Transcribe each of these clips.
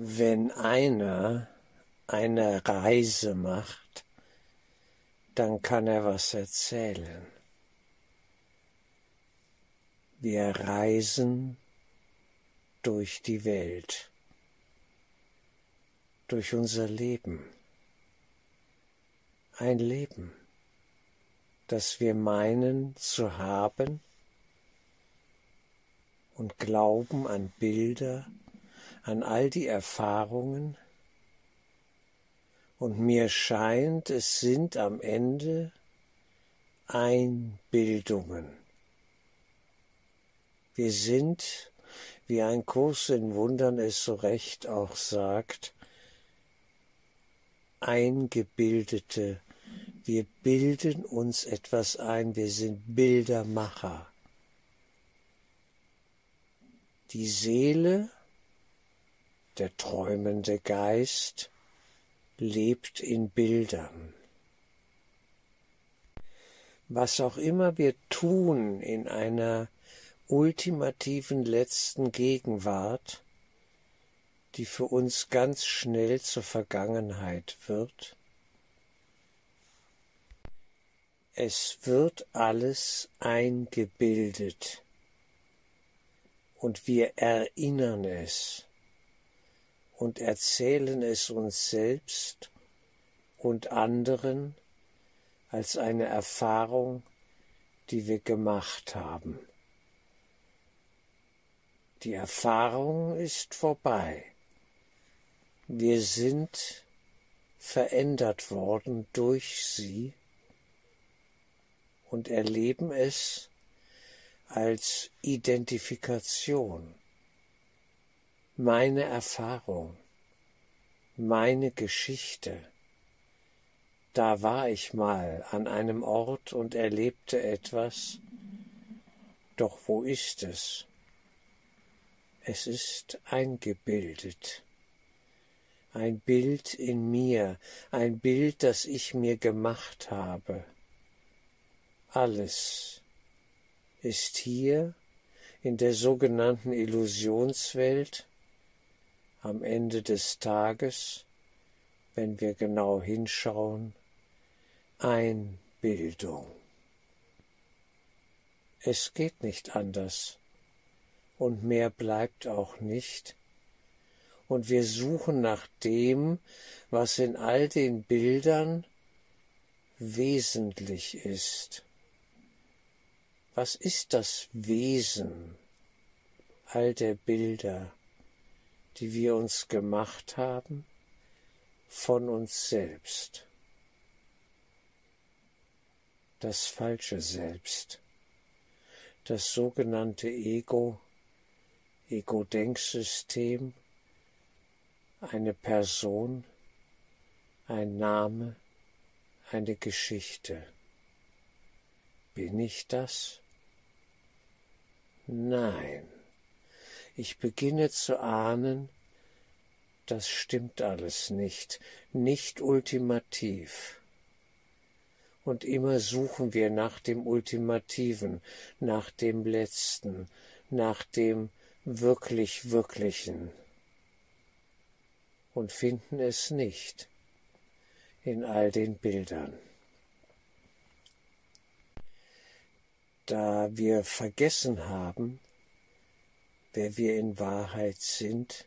Wenn einer eine Reise macht, dann kann er was erzählen. Wir reisen durch die Welt, durch unser Leben. Ein Leben, das wir meinen zu haben und glauben an Bilder, an all die Erfahrungen, und mir scheint, es sind am Ende Einbildungen. Wir sind, wie ein Kurs in Wundern es so recht auch sagt, eingebildete. Wir bilden uns etwas ein, wir sind Bildermacher. Die Seele der träumende Geist lebt in Bildern. Was auch immer wir tun in einer ultimativen letzten Gegenwart, die für uns ganz schnell zur Vergangenheit wird, es wird alles eingebildet und wir erinnern es und erzählen es uns selbst und anderen als eine Erfahrung, die wir gemacht haben. Die Erfahrung ist vorbei. Wir sind verändert worden durch sie und erleben es als Identifikation meine Erfahrung, meine Geschichte. Da war ich mal an einem Ort und erlebte etwas, doch wo ist es? Es ist eingebildet. Ein Bild in mir, ein Bild, das ich mir gemacht habe. Alles ist hier in der sogenannten Illusionswelt am Ende des Tages, wenn wir genau hinschauen, Einbildung. Es geht nicht anders, und mehr bleibt auch nicht, und wir suchen nach dem, was in all den Bildern wesentlich ist. Was ist das Wesen all der Bilder? Die wir uns gemacht haben, von uns selbst. Das falsche Selbst, das sogenannte Ego, Ego-Denksystem, eine Person, ein Name, eine Geschichte. Bin ich das? Nein. Ich beginne zu ahnen, das stimmt alles nicht, nicht ultimativ. Und immer suchen wir nach dem Ultimativen, nach dem Letzten, nach dem wirklich Wirklichen und finden es nicht in all den Bildern. Da wir vergessen haben, wer wir in Wahrheit sind,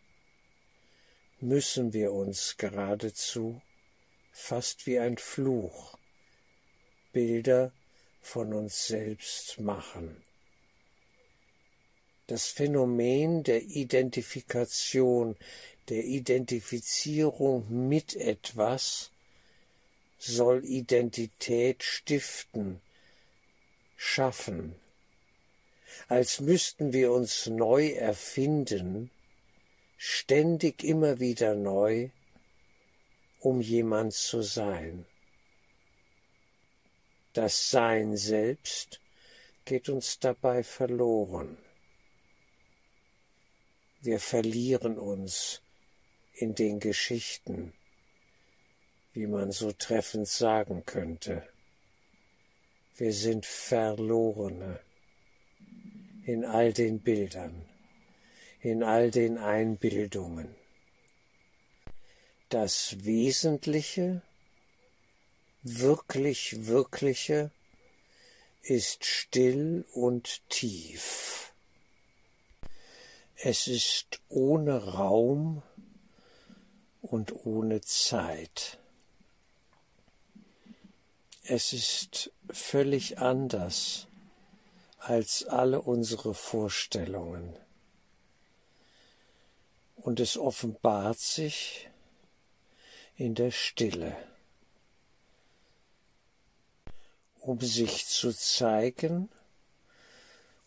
müssen wir uns geradezu, fast wie ein Fluch, Bilder von uns selbst machen. Das Phänomen der Identifikation, der Identifizierung mit etwas soll Identität stiften, schaffen, als müssten wir uns neu erfinden, ständig immer wieder neu, um jemand zu sein. Das Sein selbst geht uns dabei verloren. Wir verlieren uns in den Geschichten, wie man so treffend sagen könnte. Wir sind Verlorene in all den Bildern, in all den Einbildungen. Das Wesentliche, wirklich Wirkliche ist still und tief. Es ist ohne Raum und ohne Zeit. Es ist völlig anders als alle unsere Vorstellungen. Und es offenbart sich in der Stille, um sich zu zeigen,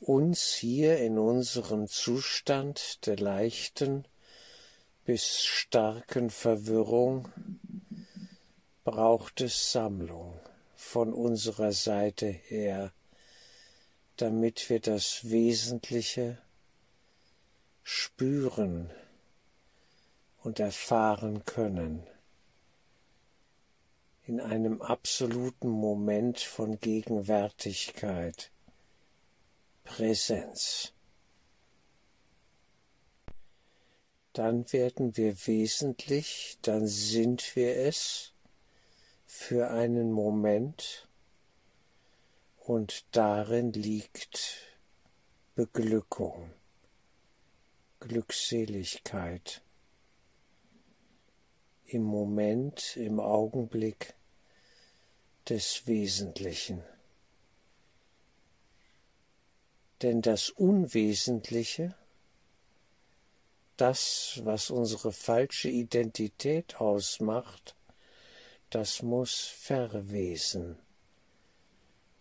uns hier in unserem Zustand der leichten bis starken Verwirrung braucht es Sammlung von unserer Seite her, damit wir das Wesentliche spüren und erfahren können in einem absoluten Moment von Gegenwärtigkeit, Präsenz. Dann werden wir wesentlich, dann sind wir es für einen Moment und darin liegt Beglückung, Glückseligkeit im Moment, im Augenblick des Wesentlichen. Denn das Unwesentliche, das, was unsere falsche Identität ausmacht, das muss verwesen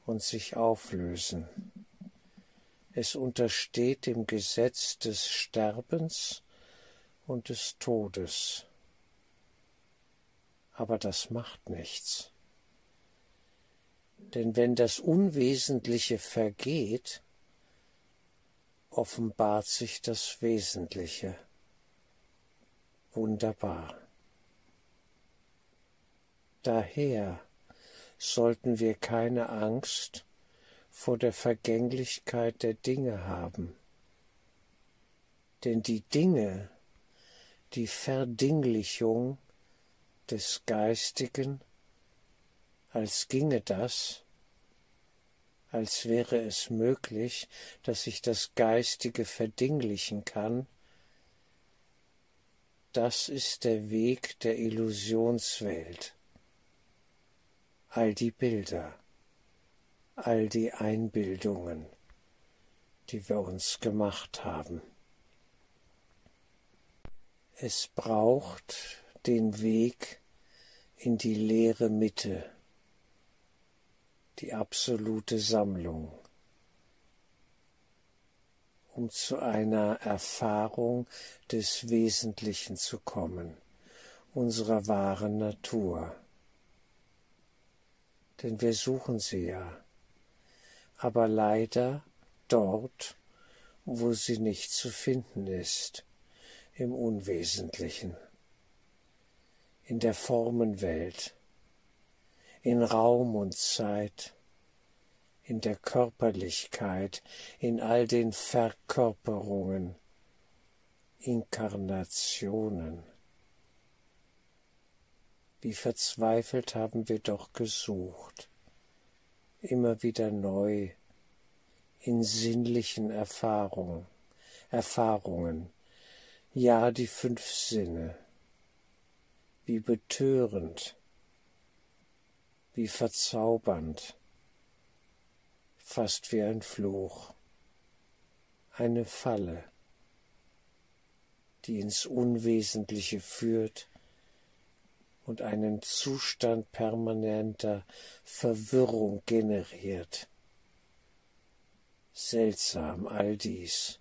und sich auflösen. Es untersteht dem Gesetz des Sterbens und des Todes. Aber das macht nichts. Denn wenn das Unwesentliche vergeht, offenbart sich das Wesentliche. Wunderbar. Daher sollten wir keine Angst vor der Vergänglichkeit der Dinge haben. Denn die Dinge, die Verdinglichung des Geistigen, als ginge das, als wäre es möglich, dass ich das Geistige verdinglichen kann, das ist der Weg der Illusionswelt. All die Bilder, all die Einbildungen, die wir uns gemacht haben. Es braucht den Weg in die leere Mitte, die absolute Sammlung, um zu einer Erfahrung des Wesentlichen zu kommen, unserer wahren Natur. Denn wir suchen sie ja, aber leider dort, wo sie nicht zu finden ist, im Unwesentlichen in der Formenwelt, in Raum und Zeit, in der Körperlichkeit, in all den Verkörperungen, Inkarnationen. Wie verzweifelt haben wir doch gesucht, immer wieder neu, in sinnlichen Erfahrungen, Erfahrungen, ja die fünf Sinne, wie betörend, wie verzaubernd, fast wie ein Fluch, eine Falle, die ins Unwesentliche führt und einen Zustand permanenter Verwirrung generiert. Seltsam all dies.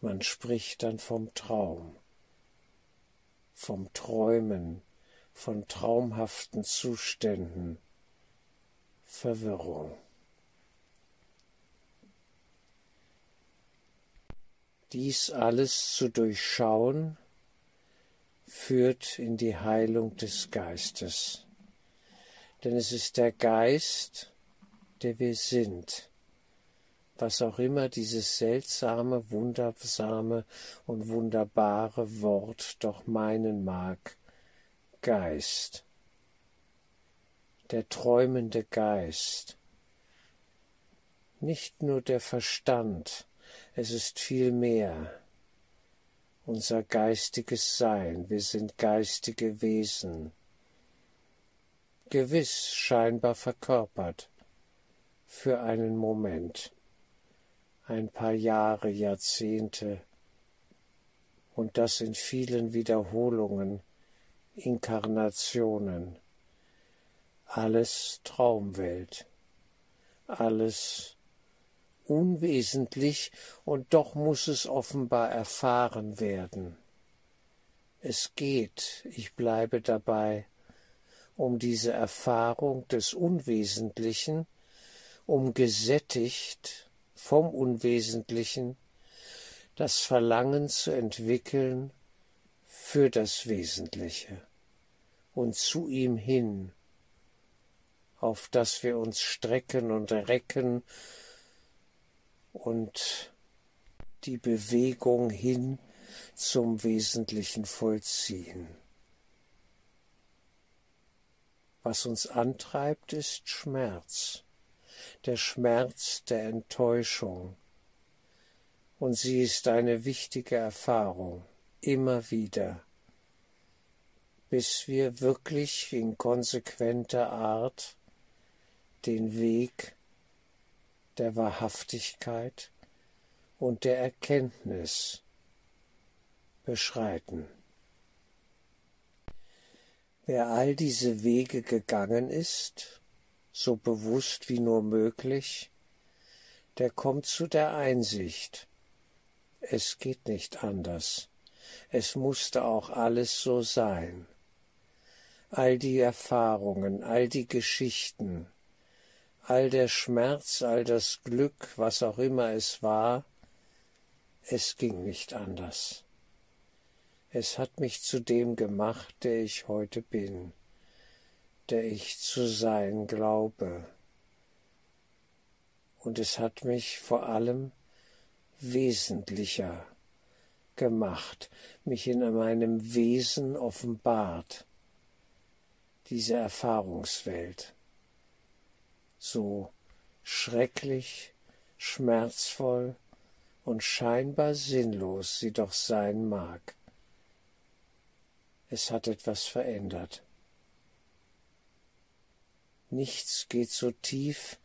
Man spricht dann vom Traum vom Träumen, von traumhaften Zuständen, Verwirrung. Dies alles zu durchschauen, führt in die Heilung des Geistes. Denn es ist der Geist, der wir sind, was auch immer dieses seltsame, wundersame und wunderbare Wort doch meinen mag, Geist, der träumende Geist, nicht nur der Verstand, es ist viel mehr unser geistiges Sein, wir sind geistige Wesen, gewiss scheinbar verkörpert für einen Moment, ein paar Jahre, Jahrzehnte, und das in vielen Wiederholungen, Inkarnationen, alles Traumwelt, alles unwesentlich, und doch muss es offenbar erfahren werden. Es geht, ich bleibe dabei, um diese Erfahrung des Unwesentlichen, um gesättigt vom Unwesentlichen das Verlangen zu entwickeln für das Wesentliche und zu ihm hin, auf das wir uns strecken und recken und die Bewegung hin zum Wesentlichen vollziehen. Was uns antreibt, ist Schmerz, der Schmerz der Enttäuschung. Und sie ist eine wichtige Erfahrung, immer wieder, bis wir wirklich in konsequenter Art den Weg der Wahrhaftigkeit und der Erkenntnis beschreiten. Wer all diese Wege gegangen ist, so bewusst wie nur möglich, der kommt zu der Einsicht, es geht nicht anders, es musste auch alles so sein. All die Erfahrungen, all die Geschichten, all der Schmerz, all das Glück, was auch immer es war, es ging nicht anders. Es hat mich zu dem gemacht, der ich heute bin, der ich zu sein glaube. Und es hat mich vor allem wesentlicher gemacht, mich in meinem Wesen offenbart, diese Erfahrungswelt so schrecklich, schmerzvoll und scheinbar sinnlos sie doch sein mag. Es hat etwas verändert. Nichts geht so tief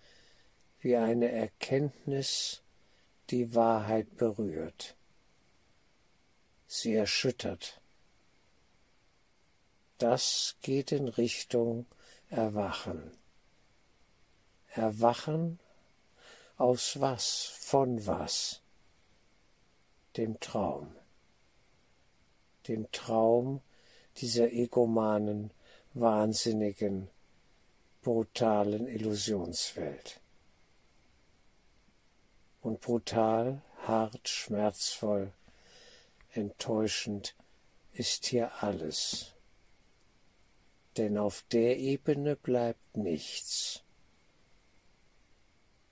wie eine Erkenntnis, die Wahrheit berührt. Sie erschüttert. Das geht in Richtung Erwachen. Erwachen aus was, von was? Dem Traum. Dem Traum dieser egomanen, wahnsinnigen, brutalen Illusionswelt. Und brutal, hart, schmerzvoll, enttäuschend ist hier alles. Denn auf der Ebene bleibt nichts.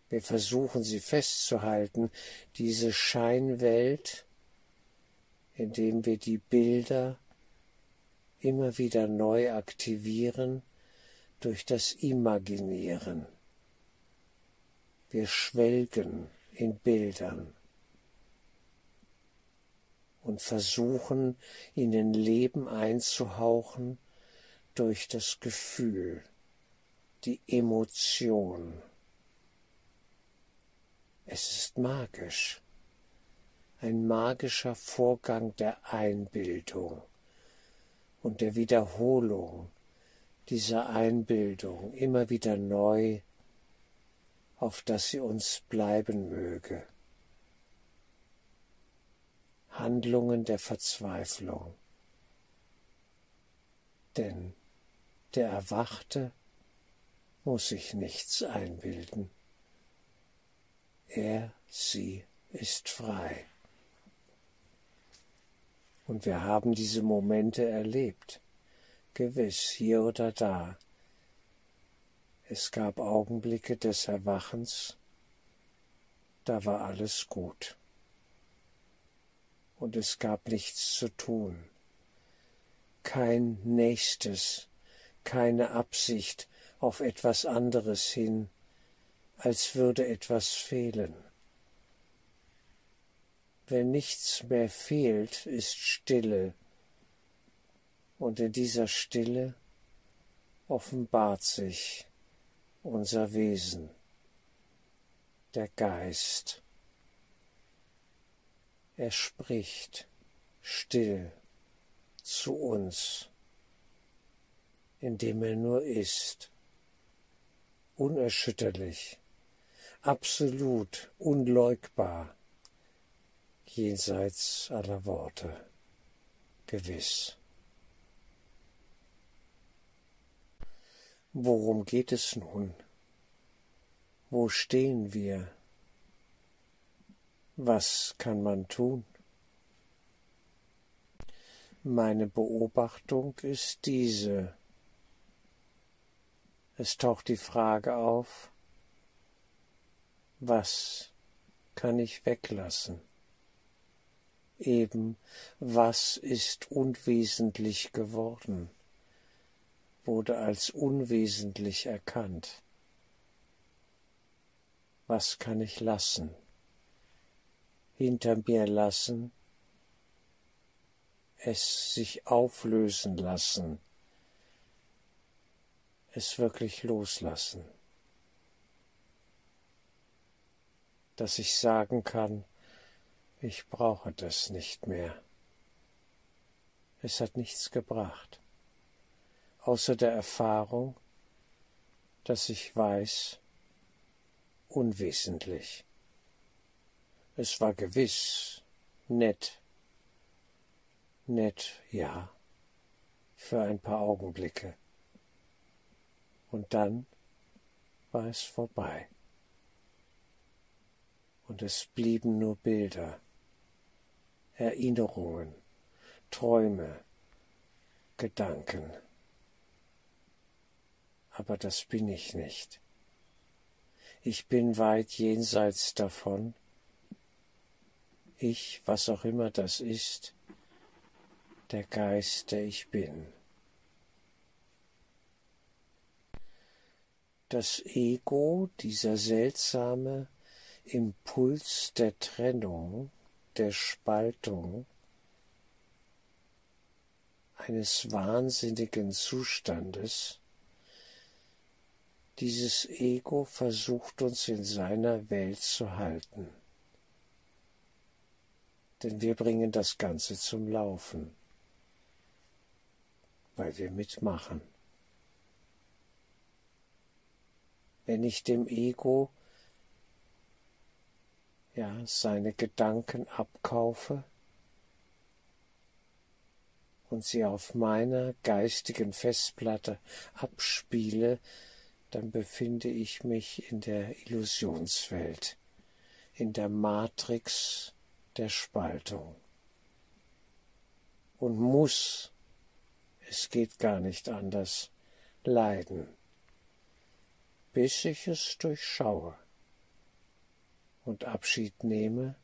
Wir versuchen sie festzuhalten, diese Scheinwelt, indem wir die Bilder immer wieder neu aktivieren durch das Imaginieren. Wir schwelgen in Bildern und versuchen ihnen Leben einzuhauchen durch das Gefühl, die Emotion. Es ist magisch, ein magischer Vorgang der Einbildung und der Wiederholung dieser Einbildung immer wieder neu, auf dass sie uns bleiben möge. Handlungen der Verzweiflung. Denn der Erwachte muss sich nichts einbilden. Er, sie ist frei. Und wir haben diese Momente erlebt, gewiss hier oder da. Es gab Augenblicke des Erwachens, da war alles gut. Und es gab nichts zu tun, kein Nächstes, keine Absicht auf etwas anderes hin, als würde etwas fehlen. Wenn nichts mehr fehlt, ist Stille, und in dieser Stille offenbart sich unser Wesen, der Geist. Er spricht still zu uns, indem er nur ist, unerschütterlich, absolut, unleugbar, jenseits aller Worte, gewiss. Worum geht es nun? Wo stehen wir? Was kann man tun? Meine Beobachtung ist diese. Es taucht die Frage auf, was kann ich weglassen? Eben, was ist unwesentlich geworden? wurde als unwesentlich erkannt. Was kann ich lassen? Hinter mir lassen, es sich auflösen lassen, es wirklich loslassen, dass ich sagen kann, ich brauche das nicht mehr. Es hat nichts gebracht außer der Erfahrung, dass ich weiß, unwesentlich. Es war gewiss nett, nett, ja, für ein paar Augenblicke. Und dann war es vorbei. Und es blieben nur Bilder, Erinnerungen, Träume, Gedanken aber das bin ich nicht. Ich bin weit jenseits davon. Ich, was auch immer das ist, der Geist, der ich bin. Das Ego, dieser seltsame Impuls der Trennung, der Spaltung, eines wahnsinnigen Zustandes, dieses Ego versucht uns in seiner Welt zu halten. Denn wir bringen das Ganze zum Laufen, weil wir mitmachen. Wenn ich dem Ego ja seine Gedanken abkaufe und sie auf meiner geistigen Festplatte abspiele, dann befinde ich mich in der Illusionswelt, in der Matrix der Spaltung. Und muss, es geht gar nicht anders, leiden, bis ich es durchschaue und Abschied nehme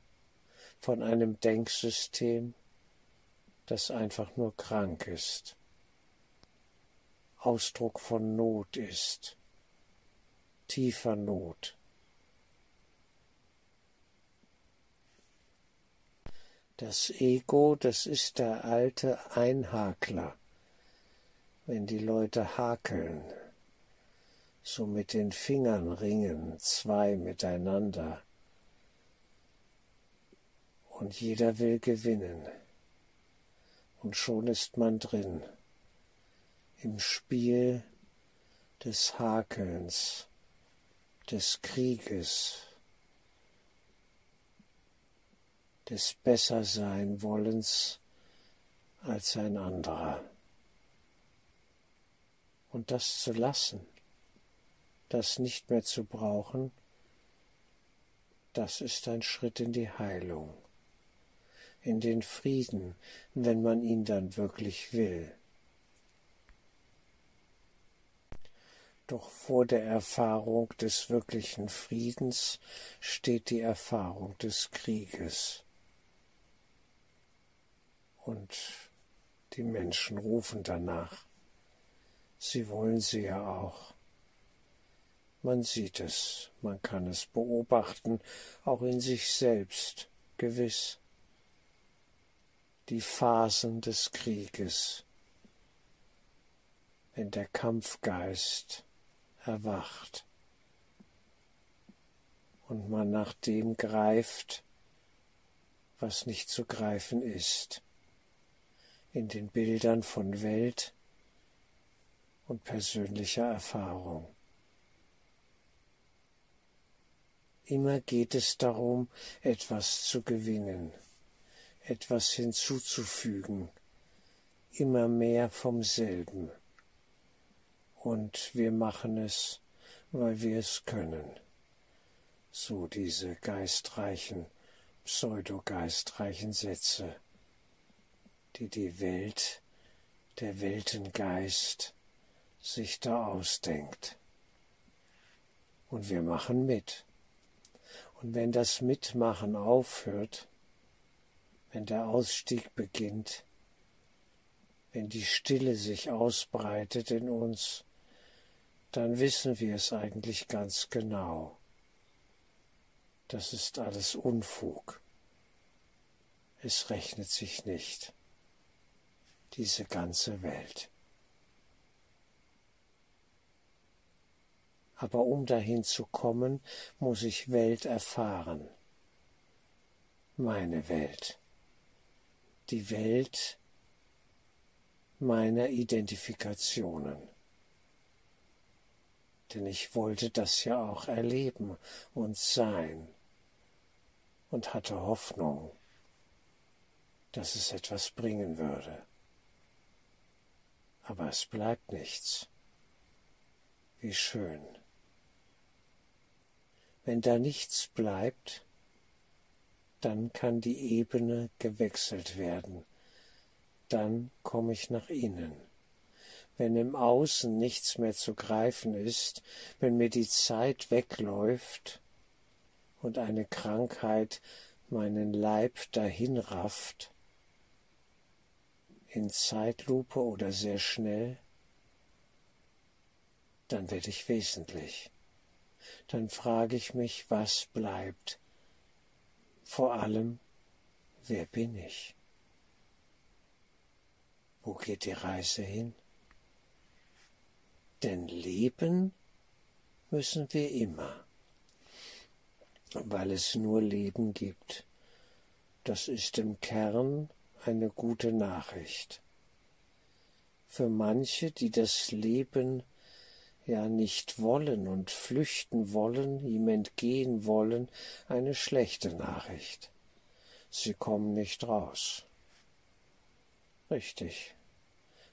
von einem Denksystem, das einfach nur krank ist, Ausdruck von Not ist, tiefer Not. Das Ego, das ist der alte Einhakler, wenn die Leute hakeln, so mit den Fingern ringen, zwei miteinander, und jeder will gewinnen, und schon ist man drin, im Spiel des Hakelns des Krieges, des Bessersein-Wollens als ein anderer. Und das zu lassen, das nicht mehr zu brauchen, das ist ein Schritt in die Heilung, in den Frieden, wenn man ihn dann wirklich will. Doch vor der Erfahrung des wirklichen Friedens steht die Erfahrung des Krieges. Und die Menschen rufen danach. Sie wollen sie ja auch. Man sieht es, man kann es beobachten, auch in sich selbst, gewiss. Die Phasen des Krieges, wenn der Kampfgeist erwacht und man nach dem greift, was nicht zu greifen ist, in den Bildern von Welt und persönlicher Erfahrung. Immer geht es darum, etwas zu gewinnen, etwas hinzuzufügen, immer mehr vom selben und wir machen es, weil wir es können. So diese geistreichen, pseudogeistreichen Sätze, die die Welt, der Weltengeist sich da ausdenkt. Und wir machen mit. Und wenn das Mitmachen aufhört, wenn der Ausstieg beginnt, wenn die Stille sich ausbreitet in uns, dann wissen wir es eigentlich ganz genau. Das ist alles Unfug. Es rechnet sich nicht. Diese ganze Welt. Aber um dahin zu kommen, muss ich Welt erfahren. Meine Welt. Die Welt meiner Identifikationen denn ich wollte das ja auch erleben und sein und hatte Hoffnung, dass es etwas bringen würde. Aber es bleibt nichts. Wie schön. Wenn da nichts bleibt, dann kann die Ebene gewechselt werden, dann komme ich nach innen wenn im Außen nichts mehr zu greifen ist, wenn mir die Zeit wegläuft und eine Krankheit meinen Leib dahinrafft, in Zeitlupe oder sehr schnell, dann werde ich wesentlich. Dann frage ich mich, was bleibt. Vor allem, wer bin ich? Wo geht die Reise hin? Denn leben müssen wir immer, weil es nur Leben gibt. Das ist im Kern eine gute Nachricht. Für manche, die das Leben ja nicht wollen und flüchten wollen, ihm entgehen wollen, eine schlechte Nachricht. Sie kommen nicht raus. Richtig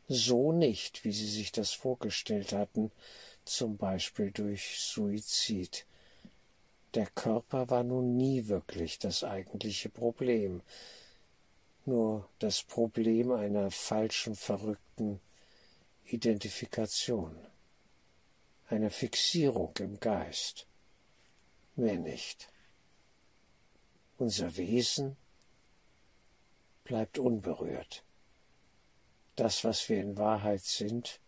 so nicht, wie sie sich das vorgestellt hatten, zum Beispiel durch Suizid. Der Körper war nun nie wirklich das eigentliche Problem, nur das Problem einer falschen, verrückten Identifikation, einer Fixierung im Geist, mehr nicht. Unser Wesen bleibt unberührt das, was wir in Wahrheit sind,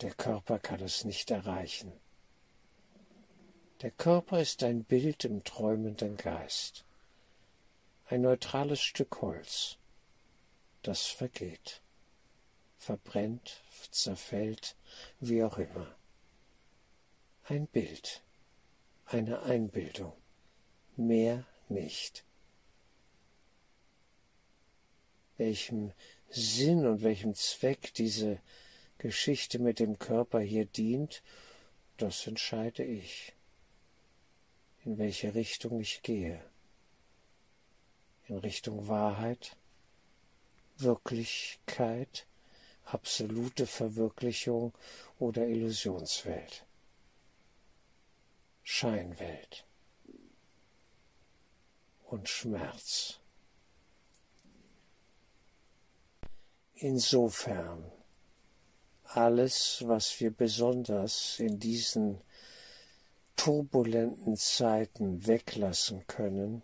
der Körper kann es nicht erreichen. Der Körper ist ein Bild im träumenden Geist, ein neutrales Stück Holz, das vergeht, verbrennt, zerfällt, wie auch immer. Ein Bild, eine Einbildung, mehr nicht. Welchem Sinn und welchem Zweck diese Geschichte mit dem Körper hier dient, das entscheide ich, in welche Richtung ich gehe. In Richtung Wahrheit, Wirklichkeit, absolute Verwirklichung oder Illusionswelt. Scheinwelt und Schmerz. Insofern alles, was wir besonders in diesen turbulenten Zeiten weglassen können,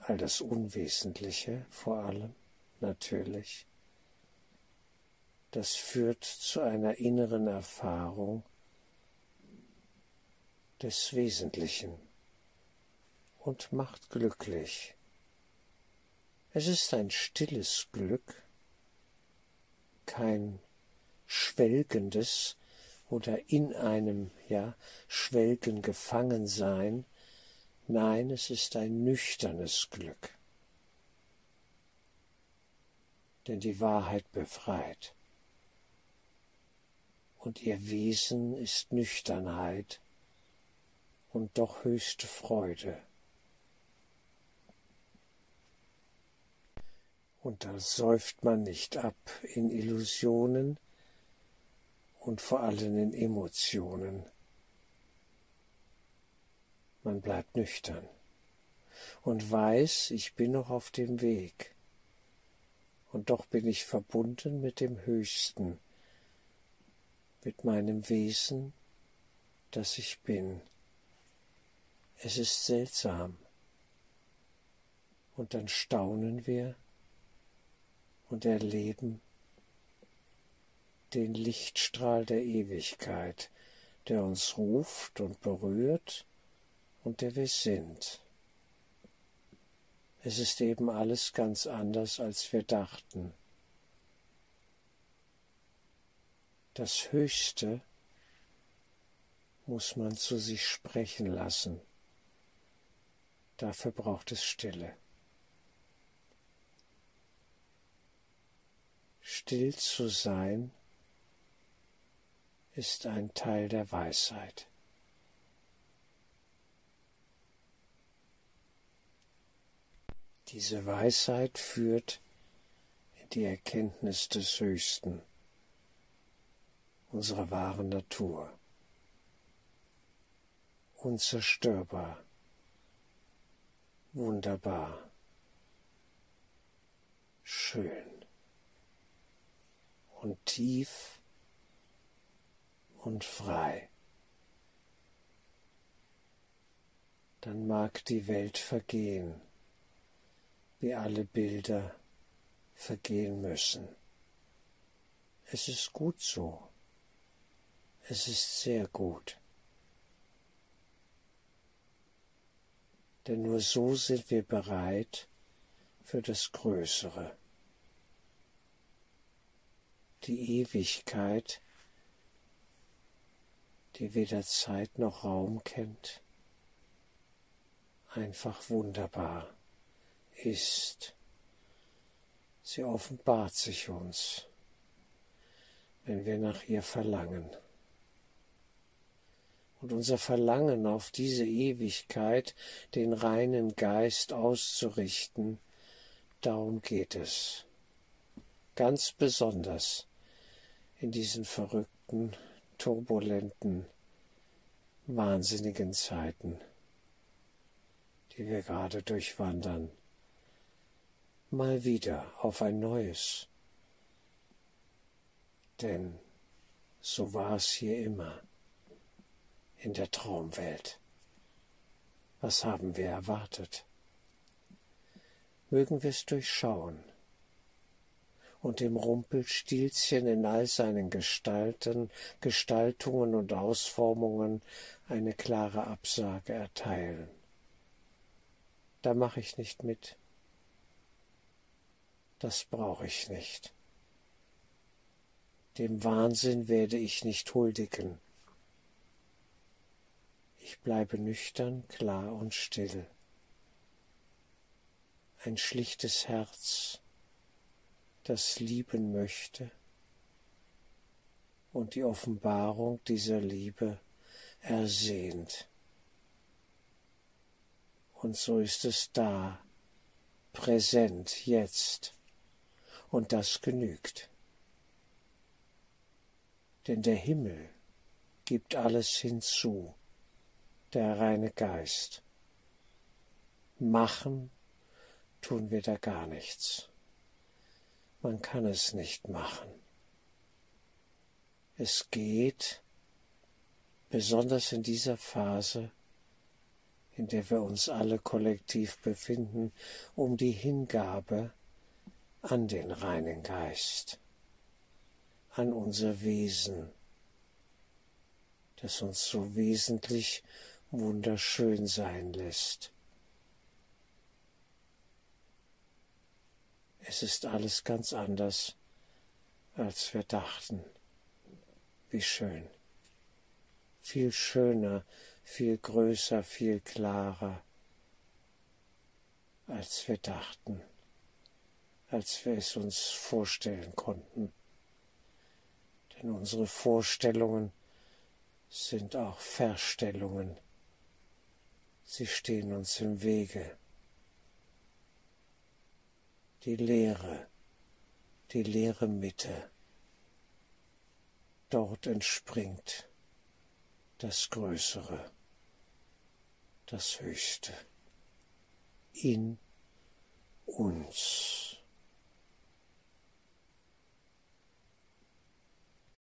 all das Unwesentliche vor allem natürlich, das führt zu einer inneren Erfahrung des Wesentlichen und macht glücklich. Es ist ein stilles Glück, kein schwelgendes oder in einem, ja, Schwelgen gefangen sein, nein, es ist ein nüchternes Glück. Denn die Wahrheit befreit. Und ihr Wesen ist Nüchternheit und doch höchste Freude. Und da säuft man nicht ab in Illusionen und vor allem in Emotionen. Man bleibt nüchtern und weiß, ich bin noch auf dem Weg. Und doch bin ich verbunden mit dem Höchsten, mit meinem Wesen, das ich bin. Es ist seltsam. Und dann staunen wir, und erleben den Lichtstrahl der Ewigkeit, der uns ruft und berührt und der wir sind. Es ist eben alles ganz anders, als wir dachten. Das Höchste muss man zu sich sprechen lassen. Dafür braucht es Stille. Still zu sein ist ein Teil der Weisheit. Diese Weisheit führt in die Erkenntnis des Höchsten, unserer wahren Natur, unzerstörbar, wunderbar, schön und tief und frei. Dann mag die Welt vergehen, wie alle Bilder vergehen müssen. Es ist gut so. Es ist sehr gut. Denn nur so sind wir bereit für das Größere die Ewigkeit, die weder Zeit noch Raum kennt, einfach wunderbar ist. Sie offenbart sich uns, wenn wir nach ihr verlangen. Und unser Verlangen auf diese Ewigkeit, den reinen Geist auszurichten, darum geht es. Ganz besonders in diesen verrückten, turbulenten, wahnsinnigen Zeiten, die wir gerade durchwandern, mal wieder auf ein neues. Denn so war es hier immer in der Traumwelt. Was haben wir erwartet? Mögen wir es durchschauen und dem Rumpelstilzchen in all seinen Gestalten, Gestaltungen und Ausformungen eine klare Absage erteilen. Da mache ich nicht mit. Das brauche ich nicht. Dem Wahnsinn werde ich nicht huldigen. Ich bleibe nüchtern, klar und still. Ein schlichtes Herz, das lieben möchte und die Offenbarung dieser Liebe ersehnt. Und so ist es da, präsent jetzt, und das genügt. Denn der Himmel gibt alles hinzu, der reine Geist. Machen tun wir da gar nichts. Man kann es nicht machen. Es geht, besonders in dieser Phase, in der wir uns alle kollektiv befinden, um die Hingabe an den reinen Geist, an unser Wesen, das uns so wesentlich wunderschön sein lässt. Es ist alles ganz anders, als wir dachten. Wie schön. Viel schöner, viel größer, viel klarer, als wir dachten, als wir es uns vorstellen konnten. Denn unsere Vorstellungen sind auch Verstellungen. Sie stehen uns im Wege. Die Leere, die leere Mitte. Dort entspringt das Größere, das Höchste in uns.